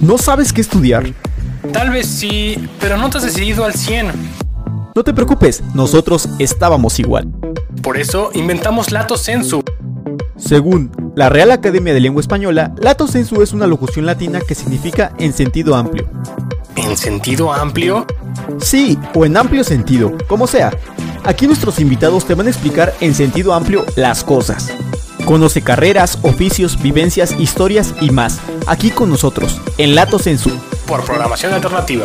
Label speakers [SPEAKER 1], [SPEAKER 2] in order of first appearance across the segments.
[SPEAKER 1] ¿No sabes qué estudiar?
[SPEAKER 2] Tal vez sí, pero no te has decidido al 100.
[SPEAKER 1] No te preocupes, nosotros estábamos igual.
[SPEAKER 2] Por eso inventamos Lato Sensu.
[SPEAKER 1] Según la Real Academia de Lengua Española, Lato Sensu es una locución latina que significa en sentido amplio.
[SPEAKER 2] ¿En sentido amplio?
[SPEAKER 1] Sí, o en amplio sentido, como sea. Aquí nuestros invitados te van a explicar en sentido amplio las cosas. Conoce carreras, oficios, vivencias, historias y más. Aquí con nosotros, en Lato Sensu.
[SPEAKER 2] Por programación alternativa.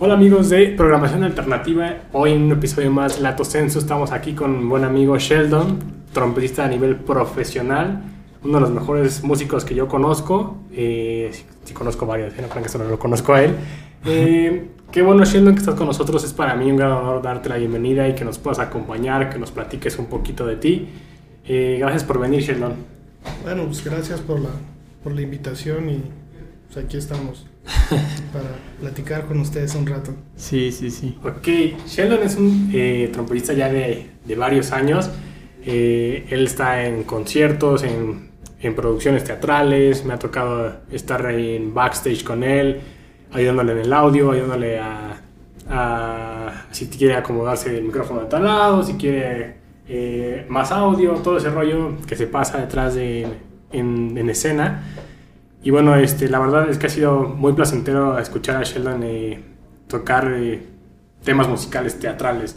[SPEAKER 2] Hola amigos de Programación Alternativa, hoy en un episodio más Lato Sensu estamos aquí con un buen amigo Sheldon, trompetista a nivel profesional, uno de los mejores músicos que yo conozco, eh, sí, conozco varios, ¿eh? no crean que solo lo conozco a él. Eh, qué bueno Sheldon que estás con nosotros, es para mí un gran honor darte la bienvenida y que nos puedas acompañar, que nos platiques un poquito de ti. Eh, gracias por venir Sheldon.
[SPEAKER 3] Bueno, pues gracias por la, por la invitación y pues aquí estamos para platicar con ustedes un rato.
[SPEAKER 1] Sí, sí, sí.
[SPEAKER 2] Ok, Sheldon es un eh, trompetista ya de, de varios años. Eh, él está en conciertos, en, en producciones teatrales. Me ha tocado estar ahí en backstage con él, ayudándole en el audio, ayudándole a, a si quiere acomodarse el micrófono de tal lado, si quiere eh, más audio, todo ese rollo que se pasa detrás de en, en escena. Y bueno, este, la verdad es que ha sido muy placentero escuchar a Sheldon eh, tocar eh, temas musicales teatrales.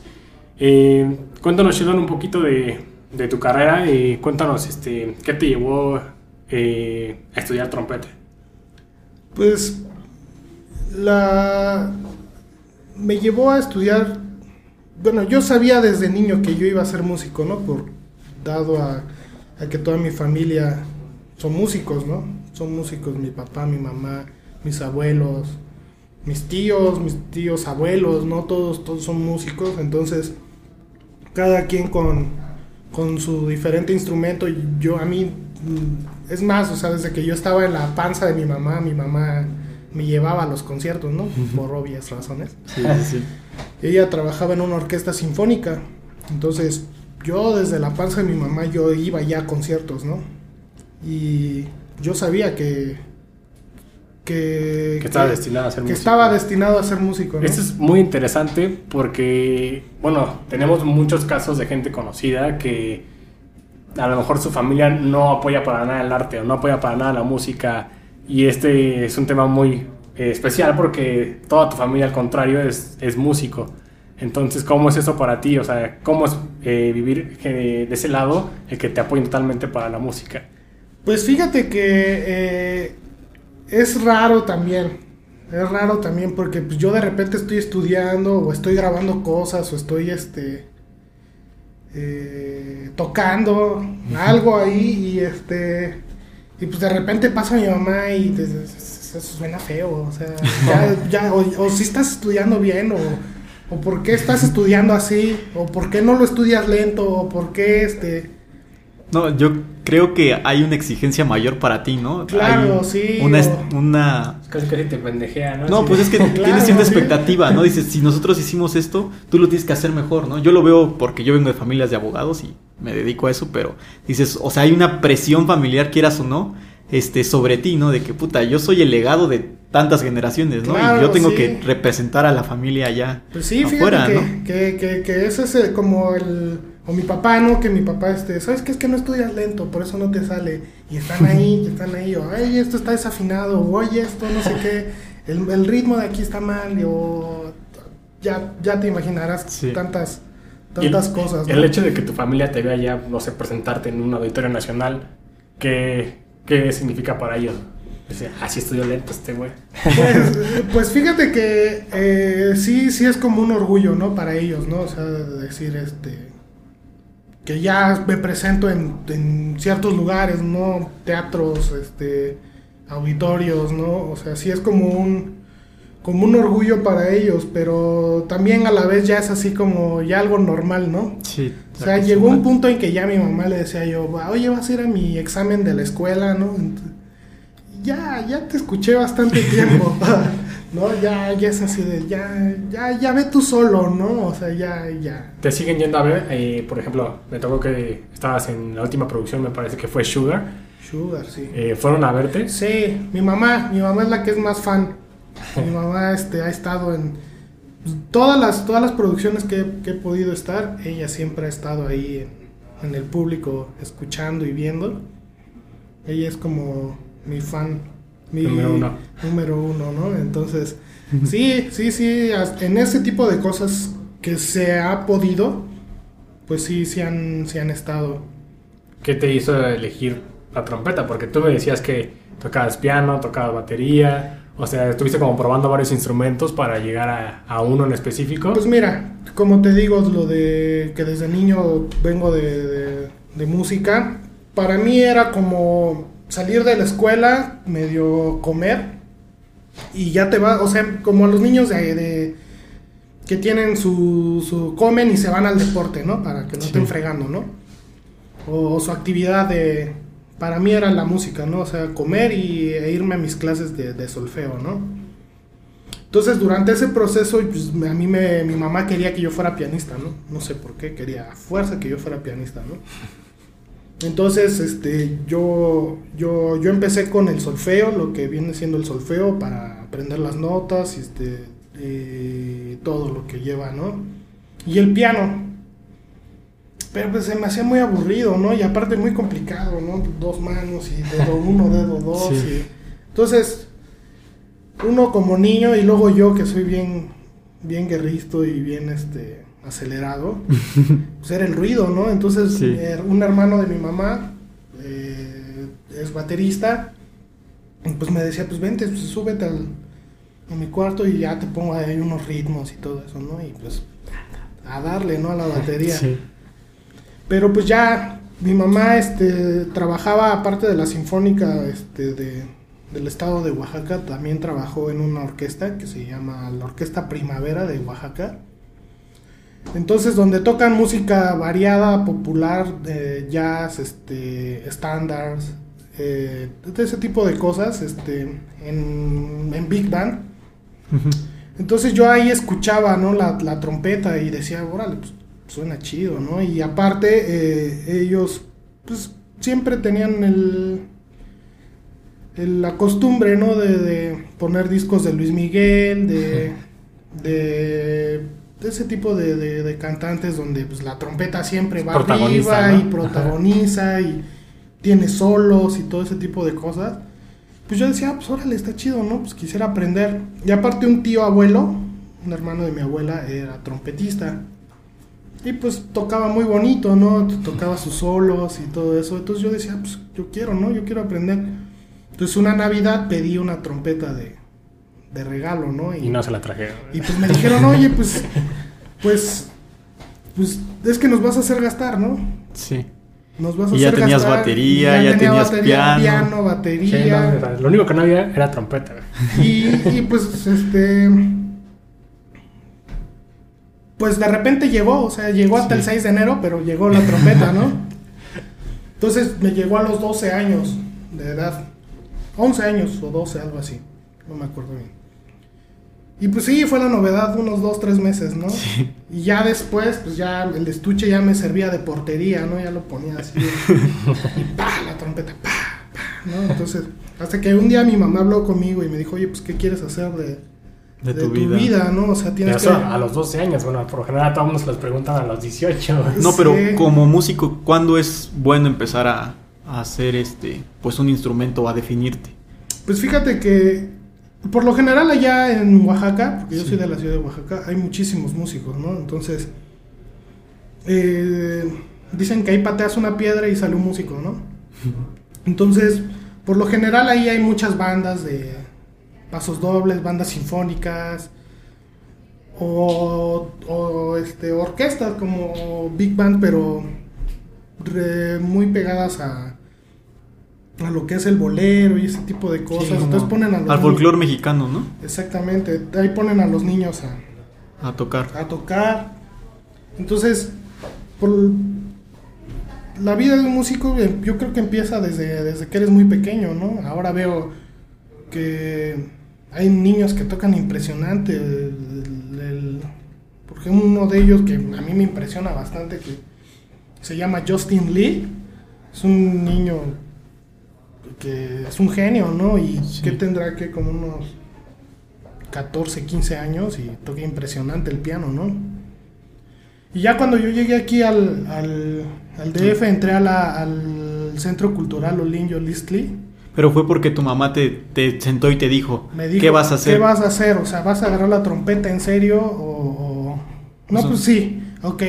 [SPEAKER 2] Eh, cuéntanos, Sheldon, un poquito de, de tu carrera y cuéntanos este, qué te llevó eh, a estudiar trompeta.
[SPEAKER 3] Pues la me llevó a estudiar, bueno, yo sabía desde niño que yo iba a ser músico, ¿no? Por dado a, que toda mi familia son músicos, ¿no? Son músicos, mi papá, mi mamá, mis abuelos, mis tíos, mis tíos abuelos, ¿no? Todos, todos son músicos, entonces cada quien con, con su diferente instrumento. Yo a mí, mm, es más, o sea, desde que yo estaba en la panza de mi mamá, mi mamá me llevaba a los conciertos, ¿no? Por obvias razones.
[SPEAKER 1] Sí, sí,
[SPEAKER 3] Ella trabajaba en una orquesta sinfónica, entonces yo desde la panza de mi mamá yo iba ya a conciertos, ¿no? Y yo sabía que que,
[SPEAKER 2] Que estaba destinado a ser
[SPEAKER 3] que
[SPEAKER 2] músico.
[SPEAKER 3] estaba destinado a ser músico, ¿no?
[SPEAKER 2] Esto es muy interesante porque, bueno, tenemos muchos casos de gente conocida que a lo mejor su familia no apoya para nada el arte o no apoya para nada la música y este es un tema muy eh, especial porque toda tu familia al contrario es, es músico. Entonces, ¿cómo es eso para ti? O sea, ¿cómo es eh, vivir eh, de ese lado, el que te apoyen totalmente para la música?
[SPEAKER 3] Pues fíjate que eh, es raro también. Es raro también porque pues, yo de repente estoy estudiando o estoy grabando cosas o estoy este eh, tocando algo ahí y este y pues de repente pasa mi mamá y te- eso suena feo, o sea, ya, ya, o, o si estás estudiando bien o, o por qué estás estudiando así o por qué no lo estudias lento o por qué este
[SPEAKER 1] No, yo creo que hay una exigencia mayor para ti, ¿no?
[SPEAKER 3] Claro,
[SPEAKER 1] Hay
[SPEAKER 3] sí,
[SPEAKER 1] Una,
[SPEAKER 3] o-
[SPEAKER 1] una
[SPEAKER 2] Casi casi te pendejea, ¿no?
[SPEAKER 1] No, pues es que
[SPEAKER 3] Claro,
[SPEAKER 1] tienes cierta
[SPEAKER 3] sí.
[SPEAKER 1] expectativa, ¿no? Dices, si nosotros hicimos esto, tú lo tienes que hacer mejor, ¿no? Yo lo veo porque yo vengo de familias de abogados y me dedico a eso, pero dices, o sea, hay una presión familiar, quieras o no, este, sobre ti, ¿no? De que, puta, yo soy el legado de tantas generaciones, ¿no?
[SPEAKER 3] Claro,
[SPEAKER 1] y yo tengo
[SPEAKER 3] sí.
[SPEAKER 1] que representar a la familia allá
[SPEAKER 3] Pues sí, fíjate
[SPEAKER 1] afuera,
[SPEAKER 3] que,
[SPEAKER 1] ¿no?
[SPEAKER 3] que, que, que ese es como el... O mi papá, ¿no? Que mi papá, este, ¿sabes qué? Es que no estudias lento, por eso no te sale. Y están ahí, y están ahí, o, ay, esto está desafinado, o, oye, esto no sé qué, el, el ritmo de aquí está mal, o... Ya, ya te imaginarás
[SPEAKER 1] Sí.
[SPEAKER 3] tantas, tantas cosas, ¿no?
[SPEAKER 2] El hecho de que tu familia te vea ya, no sé, presentarte en un auditorio nacional, ¿qué, qué significa para ellos? Dice, así estudió lento este güey.
[SPEAKER 3] Pues, pues fíjate que eh, sí, sí es como un orgullo, ¿no? Para ellos, ¿no? O sea, decir, este, que ya me presento en, en ciertos lugares, ¿no? Teatros, este, auditorios, ¿no? O sea, sí es como un, como un orgullo para ellos, pero también a la vez ya es así como ya algo normal, ¿no?
[SPEAKER 1] Sí.
[SPEAKER 3] O sea, llegó un punto en que ya mi mamá le decía yo, oye, vas a ir a mi examen de la escuela, ¿no? Ya, ya te escuché bastante tiempo. ¿no? Ya, ya es así de, ya, ya, ya ve tú solo, ¿no? O sea, ya, ya.
[SPEAKER 2] ¿Te siguen yendo a ver? Eh, por ejemplo, me tocó que estabas en la última producción, me parece que fue Sugar.
[SPEAKER 3] Sugar, sí.
[SPEAKER 2] Eh, ¿Fueron a verte?
[SPEAKER 3] Sí, mi mamá, mi mamá es la que es más fan. Mi mamá este, ha estado en todas las, todas las producciones que, que he podido estar, ella siempre ha estado ahí en, en el público, escuchando y viendo. Ella es como mi fan, mi
[SPEAKER 2] Número uno.
[SPEAKER 3] número uno, ¿no? Entonces, sí, sí, sí, en ese tipo de cosas que se ha podido, pues sí, sí han, sí han estado.
[SPEAKER 2] ¿Qué te hizo elegir la trompeta? Porque tú me decías que tocabas piano, tocabas batería, o sea, estuviste como probando varios instrumentos para llegar a, a uno en específico.
[SPEAKER 3] Pues mira, como te digo, lo de que desde niño vengo de, de- de música, para mí era como salir de la escuela, medio comer, y ya te va, o sea, como a los niños de, de- que tienen su, su comen y se van al deporte, ¿no? Para que no
[SPEAKER 2] Sí.
[SPEAKER 3] estén fregando, ¿no? O, o su actividad de, para mí era la música, ¿no? O sea, comer y, e irme a mis clases de, de solfeo, ¿no? Entonces, durante ese proceso, pues, a mí me, mi mamá quería que yo fuera pianista, ¿no? No sé por qué, quería a fuerza que yo fuera pianista, ¿no? Entonces, este, yo, yo, yo empecé con el solfeo, lo que viene siendo el solfeo, para aprender las notas, y este, y todo lo que lleva, ¿no? Y el piano. Pero pues se me hacía muy aburrido, ¿no? Y aparte muy complicado, ¿no? Dos manos y dedo uno, dedo dos.
[SPEAKER 1] Sí.
[SPEAKER 3] y- Entonces, uno como niño y luego yo que soy bien, bien guerristo y bien este acelerado, pues era el ruido, ¿no? Entonces,
[SPEAKER 1] Sí.
[SPEAKER 3] eh, un hermano de mi mamá eh, es baterista, y pues me decía, pues vente, pues, súbete al, a mi cuarto y ya te pongo ahí unos ritmos y todo eso, ¿no? Y pues a darle, ¿no? A la batería.
[SPEAKER 1] Sí.
[SPEAKER 3] Pero pues ya mi mamá este, trabajaba, aparte de la Sinfónica este, de, del estado de Oaxaca, también trabajó en una orquesta que se llama la Orquesta Primavera de Oaxaca. Entonces, donde tocan música variada, popular, jazz, este, estándares, eh, de ese tipo de cosas, este, en, en Big Band. Entonces yo ahí escuchaba, ¿no? La, la trompeta y decía, órale, pues suena chido, ¿no? Y aparte, eh, ellos, pues siempre tenían el, el- la costumbre, ¿no? De, de poner discos de Luis Miguel, de, de, de ese tipo de, de- de cantantes donde pues la trompeta siempre va arriba
[SPEAKER 2] ¿no?
[SPEAKER 3] y protagoniza y tiene solos y todo ese tipo de cosas. Pues yo decía, ah, pues órale, está chido, ¿no? Pues quisiera aprender. Y aparte un tío abuelo, un hermano de mi abuela, era trompetista. Y pues tocaba muy bonito, ¿no? Tocaba sus solos y todo eso. Entonces yo decía, pues yo quiero, ¿no? Yo quiero aprender. Entonces una Navidad pedí una trompeta de, de regalo, ¿no?
[SPEAKER 2] Y no se la trajeron.
[SPEAKER 3] Y pues me dijeron, oye, pues, pues, pues es que nos vas a hacer gastar, ¿no?
[SPEAKER 1] Sí.
[SPEAKER 3] Nos vas a
[SPEAKER 1] Y ya
[SPEAKER 3] hacer
[SPEAKER 1] tenías
[SPEAKER 3] gastar.
[SPEAKER 1] batería,
[SPEAKER 3] Y
[SPEAKER 1] ya
[SPEAKER 3] tenía
[SPEAKER 1] tenías
[SPEAKER 3] batería,
[SPEAKER 1] piano.
[SPEAKER 3] piano,
[SPEAKER 2] Sí,
[SPEAKER 3] batería.
[SPEAKER 2] no, era- lo único que no había era trompeta.
[SPEAKER 3] Y, y, pues, este. Pues de repente llegó, o sea, llegó hasta
[SPEAKER 1] Sí.
[SPEAKER 3] el 6 de enero, pero llegó la trompeta, ¿no? Entonces me llegó a los 12 años de edad. 11 años o 12, algo así. No me acuerdo bien. Y pues sí, fue la novedad, unos 2, 3 meses, ¿no? Y ya después, pues ya el estuche ya me servía de portería, ¿no? Ya lo ponía así. y pa, la trompeta, pa, pa, ¿no? Entonces, hasta que un día mi mamá habló conmigo y me dijo, oye, pues, ¿qué quieres hacer de,
[SPEAKER 1] De,
[SPEAKER 3] de
[SPEAKER 1] tu, vida.
[SPEAKER 3] ¿no? O sea, tienes
[SPEAKER 2] Eso
[SPEAKER 3] que...
[SPEAKER 2] a los 12 años, bueno, por lo general a todos nos los preguntan a los 18. güey.
[SPEAKER 1] No, pero
[SPEAKER 3] Sí.
[SPEAKER 1] como músico, ¿cuándo es bueno empezar a, a hacer este, pues un instrumento, a definirte?
[SPEAKER 3] Pues fíjate que por lo general allá en Oaxaca, porque yo
[SPEAKER 1] Sí.
[SPEAKER 3] soy de la ciudad de Oaxaca, hay muchísimos músicos, ¿no? Entonces, eh, dicen que ahí pateas una piedra y sale un músico, ¿no? Entonces, por lo general ahí hay muchas bandas de pasos dobles, bandas sinfónicas o, o, este, orquestas como Big Band, pero re- muy pegadas a, a lo que es el bolero y ese tipo de cosas.
[SPEAKER 1] Sí,
[SPEAKER 3] Entonces ponen a los
[SPEAKER 1] Al folclore mexicano, ¿no?
[SPEAKER 3] Exactamente, ahí ponen a los niños a,
[SPEAKER 1] A tocar.
[SPEAKER 3] a tocar. Entonces, por la vida de un músico, eh, yo creo que empieza desde, desde que eres muy pequeño, ¿no? Ahora veo que hay niños que tocan impresionante. el- el- por ejemplo, uno de ellos que a mí me impresiona bastante, que se llama Justin Lee. Es un niño que es un genio, ¿no? Y
[SPEAKER 1] Sí.
[SPEAKER 3] que tendrá que como unos 14, 15 años y toca impresionante el piano, ¿no? Y ya cuando yo llegué aquí al, al, al DF, entré a la- al Centro Cultural Olinjo Listli.
[SPEAKER 1] Pero fue porque tu mamá te, te sentó y te dijo, ¿qué vas a hacer?
[SPEAKER 3] ¿Qué vas a hacer? O sea, ¿vas a agarrar la trompeta en serio o...? o- No,
[SPEAKER 1] O sea-
[SPEAKER 3] pues sí, ok.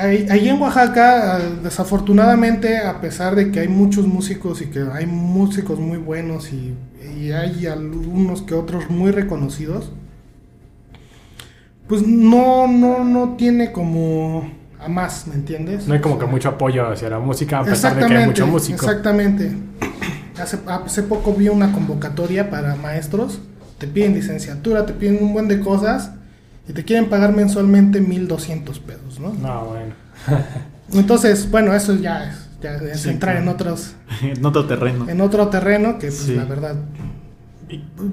[SPEAKER 3] Ahí, en Oaxaca, ah, desafortunadamente, a pesar de que hay muchos músicos y que hay músicos muy buenos y, y hay algunos que otros muy reconocidos, pues no, no, no tiene como a más, ¿me entiendes?
[SPEAKER 2] No hay como que mucho apoyo hacia la música, a pesar de que hay mucho músico.
[SPEAKER 3] Exactamente. Hace, hace poco vi una convocatoria para maestros. Te piden licenciatura, te piden un buen de cosas y te quieren pagar mensualmente 1200 pesos, ¿no?
[SPEAKER 2] No, bueno.
[SPEAKER 3] Entonces, bueno, eso ya es, ya es
[SPEAKER 1] Sí,
[SPEAKER 3] entrar en otros
[SPEAKER 1] en otro terreno.
[SPEAKER 3] en otro terreno que pues,
[SPEAKER 1] Sí.
[SPEAKER 3] la verdad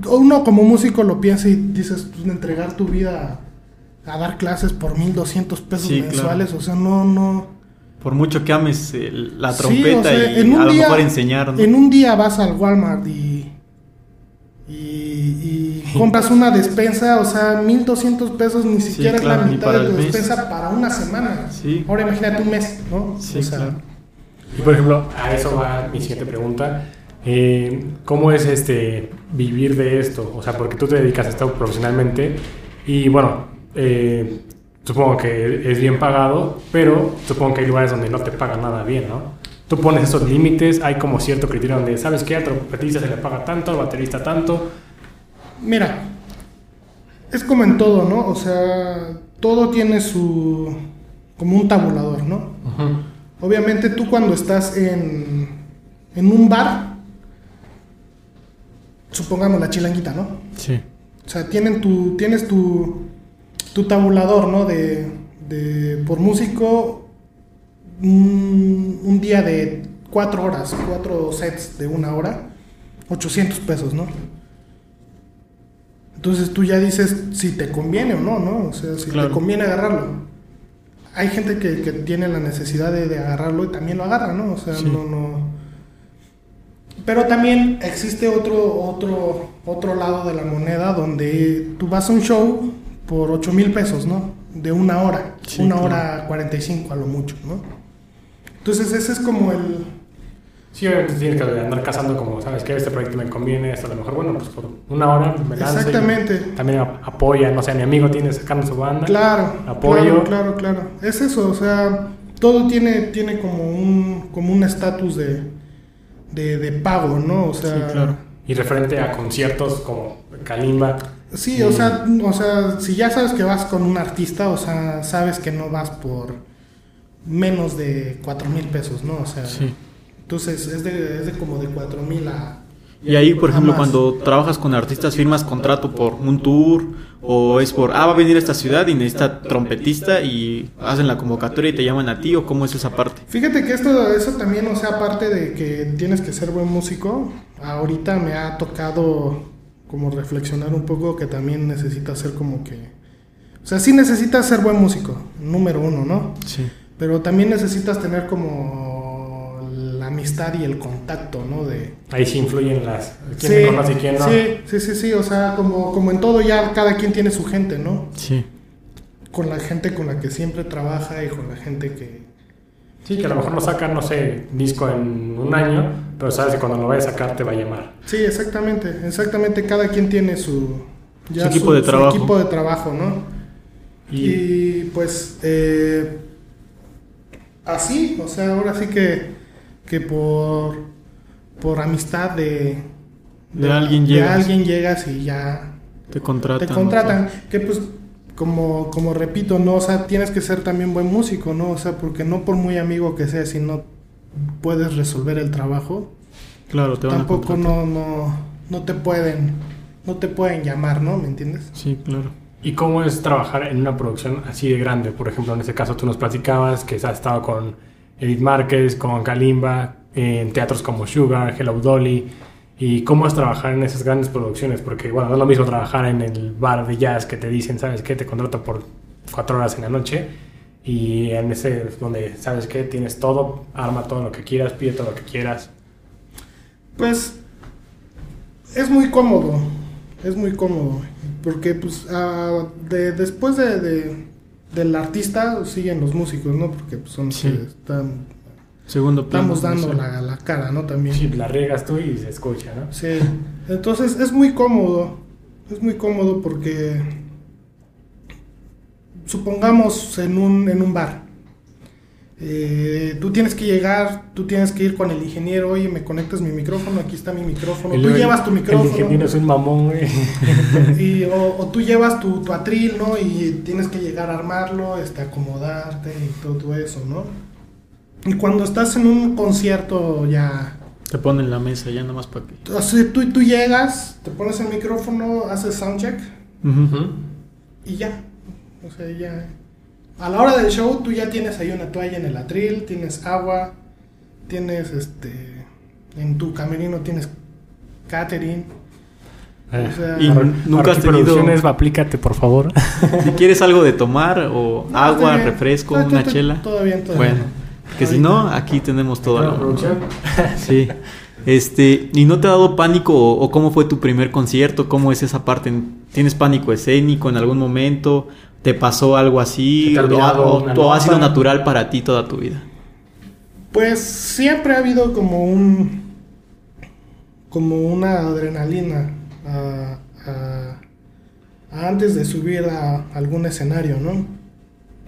[SPEAKER 3] uno como músico lo piensa y dices pues, entregar tu vida a, a dar clases por 1200 pesos
[SPEAKER 1] Sí,
[SPEAKER 3] mensuales, o sea, no no
[SPEAKER 1] Por mucho que ames el- la trompeta
[SPEAKER 3] o sea,
[SPEAKER 1] y
[SPEAKER 3] en un
[SPEAKER 1] a lo
[SPEAKER 3] día-
[SPEAKER 1] mejor enseñar, ¿no?
[SPEAKER 3] En un día vas al Walmart y, y, y compras una despensa, o sea, 1200 pesos ni
[SPEAKER 1] Sí,
[SPEAKER 3] siquiera
[SPEAKER 1] claro,
[SPEAKER 3] es la mitad de tu
[SPEAKER 1] el mes.
[SPEAKER 3] despensa para una semana.
[SPEAKER 1] Sí.
[SPEAKER 3] Ahora imagínate un mes, ¿no?
[SPEAKER 1] Sí,
[SPEAKER 3] O sea,
[SPEAKER 1] claro.
[SPEAKER 2] Y por ejemplo, a eso va mi siguiente pregunta. Eh, ¿Cómo es este vivir de esto? O sea, porque tú te dedicas a esto profesionalmente y bueno, eh, supongo que es bien pagado, pero supongo que hay lugares donde no te pagan nada bien, ¿no? Tú pones esos límites, hay como cierto criterio donde sabes que al trompetista se le paga tanto, al baterista tanto.
[SPEAKER 3] Mira, es como en todo, ¿no? O sea, todo tiene su... como un tabulador, ¿no? Obviamente tú cuando estás en, en un bar, supongamos la chilanguita, ¿no?
[SPEAKER 1] Sí.
[SPEAKER 3] O sea, tienen tu, tienes tu, tu tabulador, ¿no? De, de por músico, un, un día de cuatro horas, cuatro sets de una hora, 800 pesos, ¿no? Entonces tú ya dices si te conviene o no, ¿no? O sea, si
[SPEAKER 1] Claro.
[SPEAKER 3] te conviene agarrarlo. Hay gente que, que tiene la necesidad de, de agarrarlo y también lo agarra, ¿no? O sea,
[SPEAKER 1] Sí.
[SPEAKER 3] no, no. Pero también existe otro, otro, otro lado de la moneda donde tú vas a un show por 8 mil pesos, ¿no? De una hora,
[SPEAKER 1] Sí,
[SPEAKER 3] una
[SPEAKER 1] claro.
[SPEAKER 3] hora 45 a lo mucho, ¿no? Entonces ese es como el...
[SPEAKER 2] Sí, obviamente tienes que andar cazando como, ¿sabes qué? Este proyecto me conviene, esto a lo mejor, bueno, pues por una hora me lanzo y
[SPEAKER 3] Exactamente.
[SPEAKER 2] también ap- apoya, no sé, mi amigo tiene sacando su banda.
[SPEAKER 3] Claro,
[SPEAKER 2] Apoyo.
[SPEAKER 3] claro, claro, claro. Es eso, o sea, todo tiene, tiene como un como un estatus de, de, de pago, ¿no? O sea,
[SPEAKER 1] Sí, claro.
[SPEAKER 2] Y referente a conciertos como Kalimba,
[SPEAKER 3] Sí, o sea, o sea, si ya sabes que vas con un artista, o sea, sabes que no vas por menos de cuatro mil pesos, ¿no? O sea,
[SPEAKER 1] Sí.
[SPEAKER 3] Entonces es de, es de como de cuatro mil a...
[SPEAKER 1] Y ahí, por ejemplo,
[SPEAKER 3] más.
[SPEAKER 1] cuando trabajas con artistas, firmas contrato por un tour o es por, ah, va a venir a esta ciudad y necesita trompetista y hacen la convocatoria y te llaman a ti o cómo es esa parte.
[SPEAKER 3] Fíjate que esto, eso también, o sea, aparte de que tienes que ser buen músico, ahorita me ha tocado como reflexionar un poco que también necesitas ser como que... O sea, sí necesitas ser buen músico, número uno, ¿no?
[SPEAKER 1] Sí.
[SPEAKER 3] Pero también necesitas tener como amistad y el contacto, ¿no? De...
[SPEAKER 2] ahí sí influyen las. ¿Quién
[SPEAKER 3] sí,
[SPEAKER 2] conoce y quién no?
[SPEAKER 3] sí, sí, sí, sí, o sea, como, como en todo ya cada quien tiene su gente, ¿no?
[SPEAKER 1] Sí.
[SPEAKER 3] Con la gente con la que siempre trabaja y con la gente que...
[SPEAKER 2] Sí, que a lo mejor no sacan, no sé, disco en un año, pero sabes que cuando lo vaya a sacar te va a llamar.
[SPEAKER 3] Sí, exactamente, exactamente, cada quien tiene su...
[SPEAKER 1] Su equipo de trabajo.
[SPEAKER 3] equipo de trabajo, ¿no?
[SPEAKER 2] Y,
[SPEAKER 3] Y pues eh, así, o sea, ahora sí que, que por, por amistad de,
[SPEAKER 1] De alguien
[SPEAKER 3] de
[SPEAKER 1] llegas.
[SPEAKER 3] alguien llegas y ya
[SPEAKER 1] Te contratan.
[SPEAKER 3] te contratan. Que pues, como, como repito, no, o sea, tienes que ser también buen músico, ¿no? O sea, porque no por muy amigo que seas, si no puedes resolver el trabajo,
[SPEAKER 1] Claro, te van
[SPEAKER 3] tampoco
[SPEAKER 1] a
[SPEAKER 3] no, no, no te pueden, no te pueden llamar, ¿no? ¿Me entiendes?
[SPEAKER 1] Sí, claro.
[SPEAKER 2] ¿Y cómo es trabajar en una producción así de grande? Por ejemplo, en este caso tú nos platicabas que has estado con Edith Márquez, con Kalimba, en teatros como Sugar, Hello Dolly. ¿Y cómo es trabajar en esas grandes producciones? Porque, bueno, no es lo mismo trabajar en el bar de jazz que te dicen, ¿sabes qué? Te contrato por cuatro horas en la noche. Y en ese donde, ¿sabes qué? Tienes todo, arma todo lo que quieras, pide todo lo que quieras.
[SPEAKER 3] Pues es muy cómodo, es muy cómodo, porque pues ah, de, después de, de- del artista siguen los músicos, ¿no? Porque pues, son los
[SPEAKER 1] Sí.
[SPEAKER 3] que están,
[SPEAKER 1] Segundo plano.
[SPEAKER 3] estamos dando la, la cara, ¿no? También.
[SPEAKER 2] Sí, la riegas tú y se escucha, ¿no?
[SPEAKER 3] Sí, entonces es muy cómodo, es muy cómodo porque supongamos en un, en un bar, eh, tú tienes que llegar, tú tienes que ir con el ingeniero, oye, me conectas mi micrófono, aquí está mi micrófono,
[SPEAKER 2] Y
[SPEAKER 3] tú llevas tu
[SPEAKER 2] El ingeniero
[SPEAKER 3] micrófono
[SPEAKER 2] es un mamón, güey.
[SPEAKER 3] y, o, o tú llevas tu, tu atril, ¿no? Y tienes que llegar a armarlo, este, acomodarte y todo eso, ¿no? Y cuando estás en un concierto ya
[SPEAKER 1] Te ponen la mesa ya nomás para que.
[SPEAKER 3] O sea, tú, tú llegas, te pones el micrófono, haces soundcheck
[SPEAKER 1] Ujú.
[SPEAKER 3] y ya. O sea, ya. A la hora del show, tú ya tienes ahí una toalla en el atril, tienes agua, tienes este. En tu camerino tienes catering.
[SPEAKER 2] Eh,
[SPEAKER 3] O sea,
[SPEAKER 1] Y nunca has tenido-
[SPEAKER 2] Producciones, aplícate, por favor.
[SPEAKER 1] Si quieres algo de tomar o
[SPEAKER 3] No,
[SPEAKER 1] agua,
[SPEAKER 3] bien.
[SPEAKER 1] refresco, una chela.
[SPEAKER 3] Todo bien, todo
[SPEAKER 1] Bueno,
[SPEAKER 3] bien.
[SPEAKER 1] que si no, aquí tenemos todo.
[SPEAKER 2] ¿Toda
[SPEAKER 1] lo-
[SPEAKER 2] la producción?
[SPEAKER 1] Sí. Este, ¿y no te ha dado pánico o, o cómo fue tu primer concierto? ¿Cómo es esa parte? ¿Tienes pánico escénico en algún momento? ¿Te pasó algo así?
[SPEAKER 2] ¿Se te ha
[SPEAKER 1] ¿O, o- ha sido natural para ti toda tu vida?
[SPEAKER 3] Pues siempre ha habido como un. como una adrenalina a- a- a antes de subir a algún escenario, ¿no?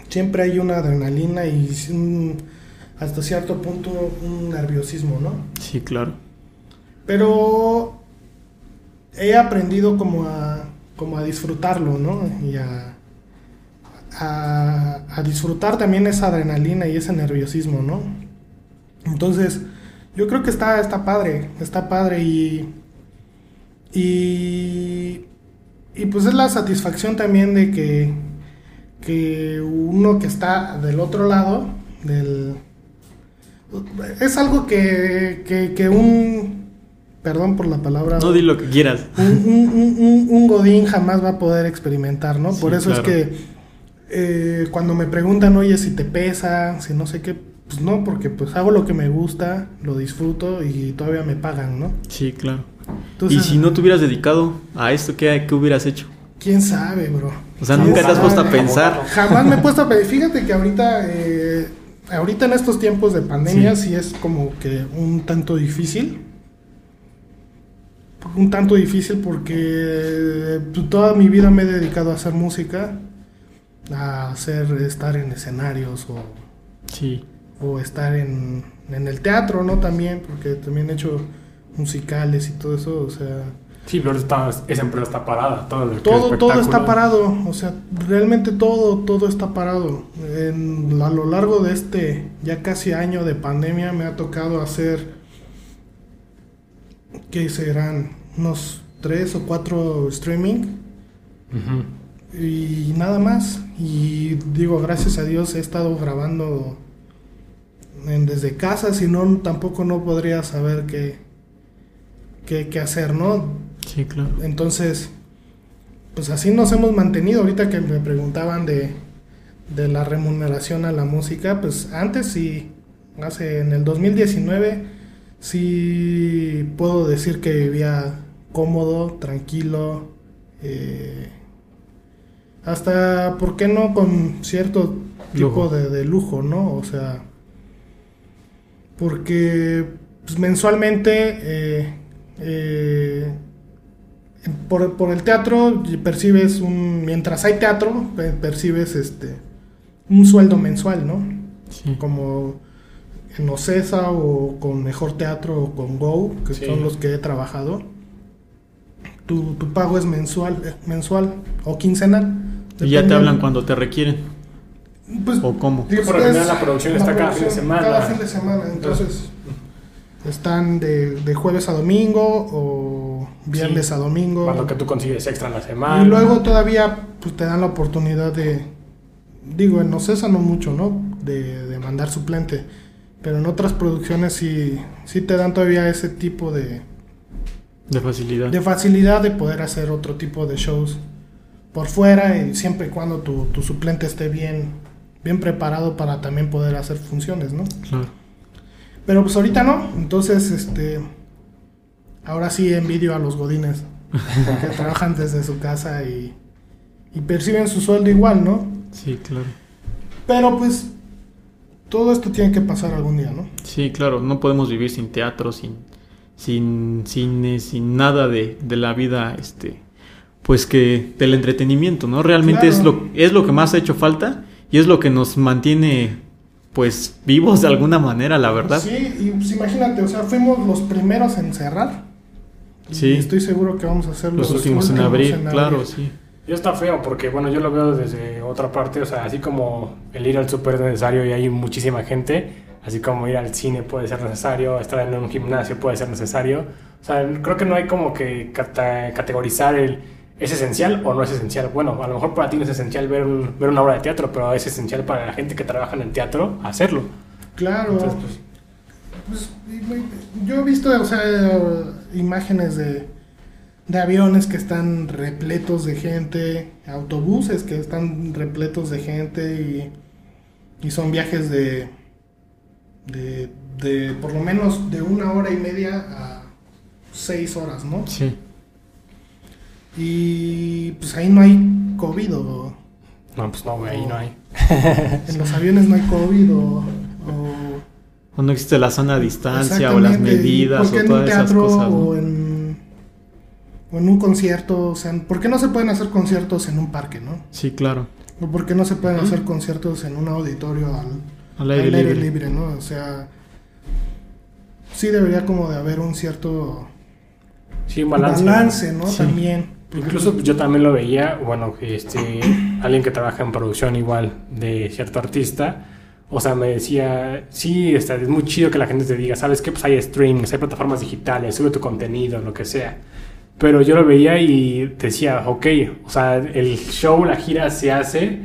[SPEAKER 3] Siempre hay una adrenalina y un- hasta cierto punto un nerviosismo, ¿no?
[SPEAKER 1] Sí, claro.
[SPEAKER 3] Pero he aprendido como a, como a disfrutarlo, ¿no? Y a, a, a disfrutar también esa adrenalina y ese nerviosismo, ¿no? Entonces, yo creo que está, está padre, está padre y, y, y pues es la satisfacción también de que, que uno que está del otro lado, del, es algo que, que, que un, perdón por la palabra,
[SPEAKER 1] No di lo que quieras.
[SPEAKER 3] un, un- un- Godín jamás va a poder experimentar, ¿no?
[SPEAKER 1] Sí,
[SPEAKER 3] Por eso
[SPEAKER 1] claro.
[SPEAKER 3] es que eh, cuando me preguntan, oye, si te pesa, si no sé qué, pues no, porque pues hago lo que me gusta, lo disfruto y todavía me pagan, ¿no?
[SPEAKER 1] Sí, claro.
[SPEAKER 3] Entonces,
[SPEAKER 1] ¿Y si no te hubieras dedicado a esto, qué, qué hubieras hecho?
[SPEAKER 3] ¿Quién sabe, bro?
[SPEAKER 1] O sea,
[SPEAKER 3] ¿Quién
[SPEAKER 1] nunca te has puesto a
[SPEAKER 3] sabe?
[SPEAKER 1] pensar.
[SPEAKER 3] Jamás me he puesto a pensar. Fíjate que ahorita, eh, ahorita en estos tiempos de pandemia sí. es como que un tanto difícil. Un tanto difícil porque eh, toda mi vida me he dedicado a hacer música, a hacer, estar en escenarios o,
[SPEAKER 1] Sí.
[SPEAKER 3] o estar en, en el teatro, ¿no? También, porque también he hecho musicales y todo eso, o sea...
[SPEAKER 2] Sí, pero está- esa empresa está parada. Todo,
[SPEAKER 3] Todo, todo está parado, o sea, realmente todo, todo está parado. En- a lo largo de este ya casi año de pandemia me ha tocado hacer, ¿qué serán? Unos tres o cuatro streaming
[SPEAKER 2] Ujú.
[SPEAKER 3] Y nada más. Y digo, gracias a Dios he estado grabando en- desde casa, si no, tampoco no podría saber qué, qué, qué hacer, ¿no?
[SPEAKER 1] Sí, claro.
[SPEAKER 3] Entonces, pues así nos hemos mantenido. Ahorita que me preguntaban de, de la remuneración a la música, pues antes sí, hace en el 2019, sí puedo decir que vivía cómodo, tranquilo, eh, hasta, ¿por qué no? Con cierto tipo
[SPEAKER 1] Lujo.
[SPEAKER 3] de, de lujo, ¿no? O sea, porque pues, mensualmente eh, eh, por, por el teatro percibes un mientras hay teatro pe- percibes este un sueldo mensual no
[SPEAKER 1] Sí.
[SPEAKER 3] como en Ocesa o con Mejor Teatro o con Go que
[SPEAKER 2] Sí.
[SPEAKER 3] son los que he trabajado tu, tu pago es mensual eh, mensual o quincenal
[SPEAKER 1] Y ya te hablan cuando te requieren.
[SPEAKER 3] pues,
[SPEAKER 1] ¿O cómo?
[SPEAKER 2] Sí, por lo general la producción está cada fin de semana.
[SPEAKER 3] Cada fin de semana, entonces están de, de jueves a domingo o viernes
[SPEAKER 2] Sí.
[SPEAKER 3] a domingo.
[SPEAKER 2] Lo que tú consigues extra en la semana.
[SPEAKER 3] Y luego todavía pues, te dan la oportunidad de, digo, en Ocesa no mucho, ¿no? De, de mandar suplente, pero en otras producciones sí, sí te dan todavía ese tipo de,
[SPEAKER 1] De facilidad.
[SPEAKER 3] de facilidad de poder hacer otro tipo de shows por fuera y siempre y cuando tu, tu suplente esté bien, bien preparado para también poder hacer funciones, ¿no?
[SPEAKER 1] Claro.
[SPEAKER 3] Pero pues ahorita no, entonces este ahora sí envidio a los godines que trabajan desde su casa y, y perciben su sueldo igual, ¿no?
[SPEAKER 1] Sí, claro.
[SPEAKER 3] Pero pues todo esto tiene que pasar algún día, ¿no?
[SPEAKER 1] Sí, claro. No podemos vivir sin teatro, sin, sin cine, sin nada de, de la vida, este, pues que del entretenimiento, ¿no? Realmente es lo es lo que más ha hecho falta y es lo que nos mantiene, pues, vivos de alguna manera, la verdad.
[SPEAKER 3] Sí, y pues imagínate, o sea, fuimos los primeros en cerrar. Y
[SPEAKER 1] Sí.
[SPEAKER 3] estoy seguro que vamos a ser los,
[SPEAKER 1] Los últimos en abrir, claro, sí.
[SPEAKER 2] Y está feo porque, bueno, yo lo veo desde otra parte, o sea, así como el ir al súper es necesario y hay muchísima gente, así como ir al cine puede ser necesario, estar en un gimnasio puede ser necesario. O sea, creo que no hay como que cata- categorizar el es esencial o no es esencial. Bueno, a lo mejor para ti no es esencial ver, un- ver una obra de teatro, pero es esencial para la gente que trabaja en el teatro hacerlo.
[SPEAKER 3] Claro.
[SPEAKER 2] Entonces, pues,
[SPEAKER 3] Pues, yo he visto, o sea, imágenes de, de aviones que están repletos de gente, autobuses que están repletos de gente y, y son viajes de, de, de por lo menos de una hora y media a seis horas, ¿no?
[SPEAKER 1] Sí.
[SPEAKER 3] Y pues ahí no hay COVID o
[SPEAKER 2] no, pues no, güey, ahí no hay.
[SPEAKER 3] en los aviones no hay COVID o... o
[SPEAKER 1] O no existe la sana distancia o las medidas
[SPEAKER 3] ¿por qué
[SPEAKER 1] o
[SPEAKER 3] en
[SPEAKER 1] todas
[SPEAKER 3] un
[SPEAKER 1] esas cosas. ¿no?
[SPEAKER 3] o, en, o en un concierto? O sea, ¿por qué no se pueden hacer conciertos en un parque, no?
[SPEAKER 1] Sí, claro.
[SPEAKER 3] ¿O por qué no se pueden hacer conciertos en un auditorio al,
[SPEAKER 1] Al
[SPEAKER 3] al
[SPEAKER 1] aire, libre.
[SPEAKER 3] libre, no? O sea, sí debería como de haber un cierto
[SPEAKER 2] Sí, un
[SPEAKER 3] balance,
[SPEAKER 2] balance.
[SPEAKER 3] ¿no?
[SPEAKER 1] Sí.
[SPEAKER 3] También.
[SPEAKER 2] Incluso yo también lo veía, bueno, este, alguien que trabaja en producción igual de cierto artista, o sea, me decía, sí, está, es muy chido que la gente te diga, ¿sabes qué? Pues hay streams, hay plataformas digitales, sube tu contenido, lo que sea. Pero yo lo veía y decía, ok, o sea, el show, la gira se hace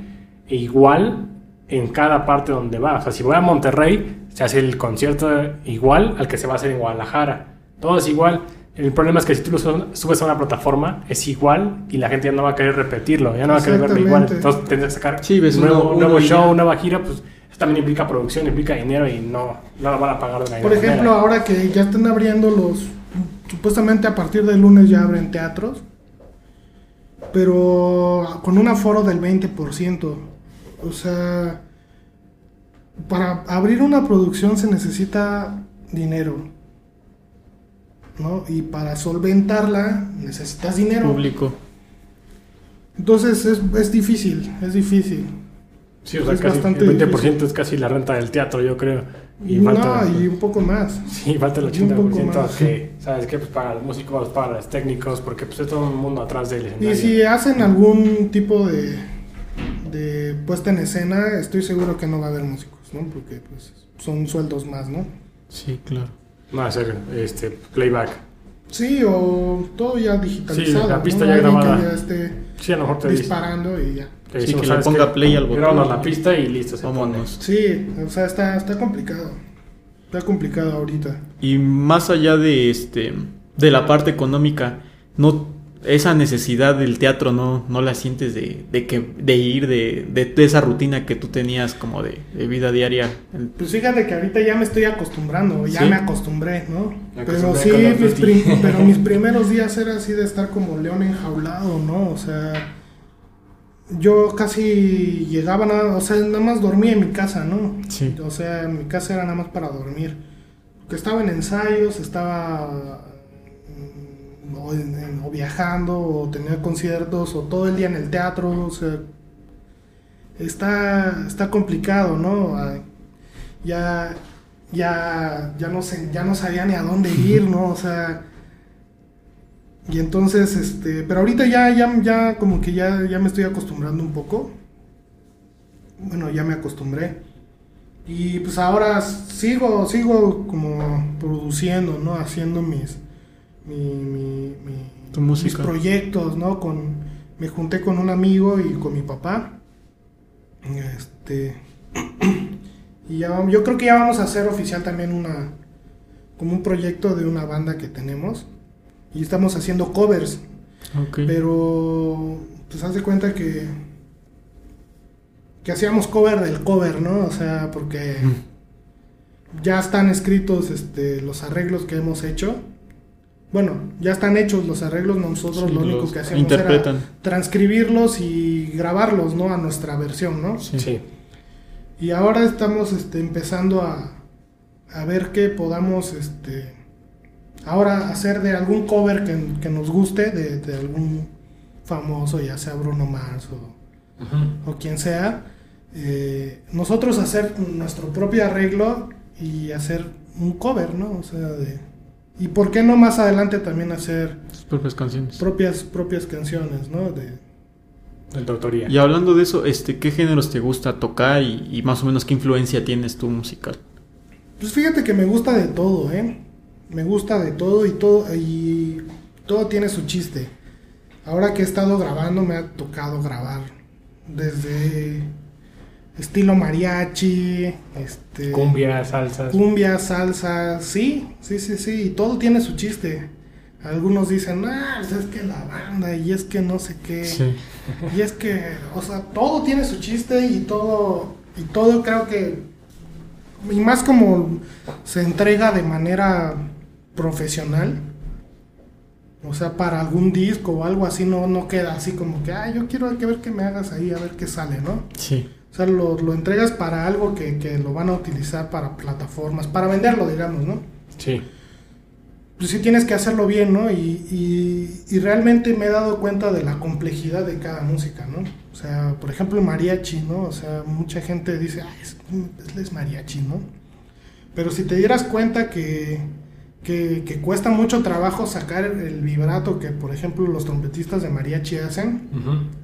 [SPEAKER 2] igual en cada parte donde va. O sea, si voy a Monterrey, se hace el concierto igual al que se va a hacer en Guadalajara. Todo es igual. El problema es que si tú lo su- subes a una plataforma, es igual y la gente ya no va a querer repetirlo, ya no va a querer verlo igual. Entonces tendrás que sacar
[SPEAKER 1] Sí, ves
[SPEAKER 2] un nuevo,
[SPEAKER 1] uno-
[SPEAKER 2] nuevo
[SPEAKER 1] uno
[SPEAKER 2] show,
[SPEAKER 1] ya.
[SPEAKER 2] nueva gira, pues eso también implica producción, implica dinero y no, no lo van a pagar de la
[SPEAKER 3] Por ejemplo,
[SPEAKER 2] manera.
[SPEAKER 3] ahora que ya están abriendo los... Supuestamente a partir del lunes ya abren teatros. Pero con un aforo del 20%. O sea... Para abrir una producción se necesita dinero. ¿No? Y para solventarla necesitas dinero.
[SPEAKER 1] Público.
[SPEAKER 3] Entonces es, es difícil, es difícil.
[SPEAKER 2] Sí, o sea,
[SPEAKER 3] es
[SPEAKER 2] casi
[SPEAKER 3] bastante
[SPEAKER 2] el 20%
[SPEAKER 3] difícil.
[SPEAKER 2] es casi la renta del teatro, yo creo. Y falta,
[SPEAKER 3] no, y un poco más.
[SPEAKER 2] sí, falta el
[SPEAKER 3] y un poco
[SPEAKER 2] 80%
[SPEAKER 3] más.
[SPEAKER 2] que, ¿sabes qué? Pues para los músicos, para los técnicos, porque pues es todo un mundo atrás del escenario.
[SPEAKER 3] Y si hacen algún tipo de, de puesta en escena, estoy seguro que no va a haber músicos, ¿no? Porque pues son sueldos más, ¿no?
[SPEAKER 1] Sí, claro.
[SPEAKER 2] No va a ser este, playback.
[SPEAKER 3] Sí, o todo ya digitalizado.
[SPEAKER 2] Sí, la
[SPEAKER 3] ¿no?
[SPEAKER 2] pista ya
[SPEAKER 3] Alguien
[SPEAKER 2] grabada.
[SPEAKER 3] que ya esté
[SPEAKER 2] Sí, a lo mejor te dice.
[SPEAKER 3] disparando y ya.
[SPEAKER 1] Sí,
[SPEAKER 2] decimos,
[SPEAKER 1] que le
[SPEAKER 2] ¿sabes
[SPEAKER 1] ponga play al botón.
[SPEAKER 2] Grábanos la pista y listo, se
[SPEAKER 1] Vámonos.
[SPEAKER 3] Sí, o sea, está, está complicado. Está complicado ahorita.
[SPEAKER 1] Y más allá de este de la parte económica, no esa necesidad del teatro no, no la sientes de, de que de ir de, de, de esa rutina que tú tenías como de, de vida diaria.
[SPEAKER 3] Pues fíjate que ahorita ya me estoy acostumbrando, ya
[SPEAKER 1] ¿Sí?
[SPEAKER 3] me acostumbré, ¿no?
[SPEAKER 2] Me
[SPEAKER 3] Pero sí, mis prim- pero mis primeros días era así de estar como león enjaulado, ¿no? O sea, yo casi llegaba nada, o sea, nada más dormía en mi casa, ¿no?
[SPEAKER 1] Sí.
[SPEAKER 3] O sea, mi casa era nada más para dormir. Porque estaba en ensayos, estaba o, en- en- o viajando, o tenía conciertos, o todo el día en el teatro, o sea, está, está complicado, ¿no? Ah, Ya, ya, ya no sé, ya no sabía ni a dónde ir, ¿no? O sea, y entonces, este, pero ahorita ya, ya, ya, como que ya, ya me estoy acostumbrando un poco. Bueno, ya me acostumbré. Y pues ahora sigo, sigo como produciendo, ¿no? Haciendo mis, mi, mi- mi-
[SPEAKER 1] Tu
[SPEAKER 3] mis proyectos, ¿no? Con, me junté con un amigo y con mi papá. Este, y ya, vamos- yo creo que ya vamos a hacer oficial también una, como un proyecto de una banda que tenemos. y estamos haciendo covers. Pero, pues haz de cuenta que. que hacíamos cover del cover, ¿no? O sea, porque ya están escritos este, los arreglos que hemos hecho. Bueno, ya están hechos los arreglos, nosotros
[SPEAKER 1] Sí,
[SPEAKER 3] lo único que hacemos
[SPEAKER 1] interpretan.
[SPEAKER 3] era transcribirlos y grabarlos, ¿no? A nuestra versión, ¿no?
[SPEAKER 1] Sí.
[SPEAKER 2] Sí.
[SPEAKER 3] Y ahora estamos este, empezando a, a ver qué podamos este, ahora hacer de algún cover que, que nos guste, de, de algún famoso, ya sea Bruno Mars o, o quien sea. eh, nosotros hacer nuestro propio arreglo y hacer un cover, ¿no? O sea, de... Y por qué no más adelante también hacer
[SPEAKER 1] Tus propias canciones.
[SPEAKER 3] propias, propias canciones, ¿no? De,
[SPEAKER 2] De tu autoría.
[SPEAKER 1] Y hablando de eso, este, ¿qué géneros te gusta tocar y, y más o menos qué influencia tienes tú musical?
[SPEAKER 3] Pues fíjate que me gusta de todo, ¿eh? Me gusta de todo y todo y todo tiene su chiste. Ahora que he estado grabando me ha tocado grabar desde estilo mariachi, este
[SPEAKER 2] Cumbia, salsas.
[SPEAKER 3] cumbia, salsa, sí, sí, sí, sí, y todo tiene su chiste. Algunos dicen, ah, pues es que la banda y es que no sé qué. Y es que, o sea, todo tiene su chiste y todo, y todo creo que, y más como se entrega de manera profesional, o sea, para algún disco o algo así, no, no queda así como que, ah, yo quiero que ver que me hagas ahí, a ver qué sale, ¿no?
[SPEAKER 1] Sí.
[SPEAKER 3] O sea, lo, lo entregas para algo que, que lo van a utilizar para plataformas, para venderlo, digamos, ¿no?
[SPEAKER 2] Sí.
[SPEAKER 3] pues sí tienes que hacerlo bien, ¿no? Y, y- y realmente me he dado cuenta de la complejidad de cada música, ¿no? O sea, por ejemplo, el mariachi, ¿no? O sea, mucha gente dice, ah, es, es mariachi, ¿no? Pero si te dieras cuenta que, que, que cuesta mucho trabajo sacar el vibrato que, por ejemplo, los trompetistas de mariachi hacen,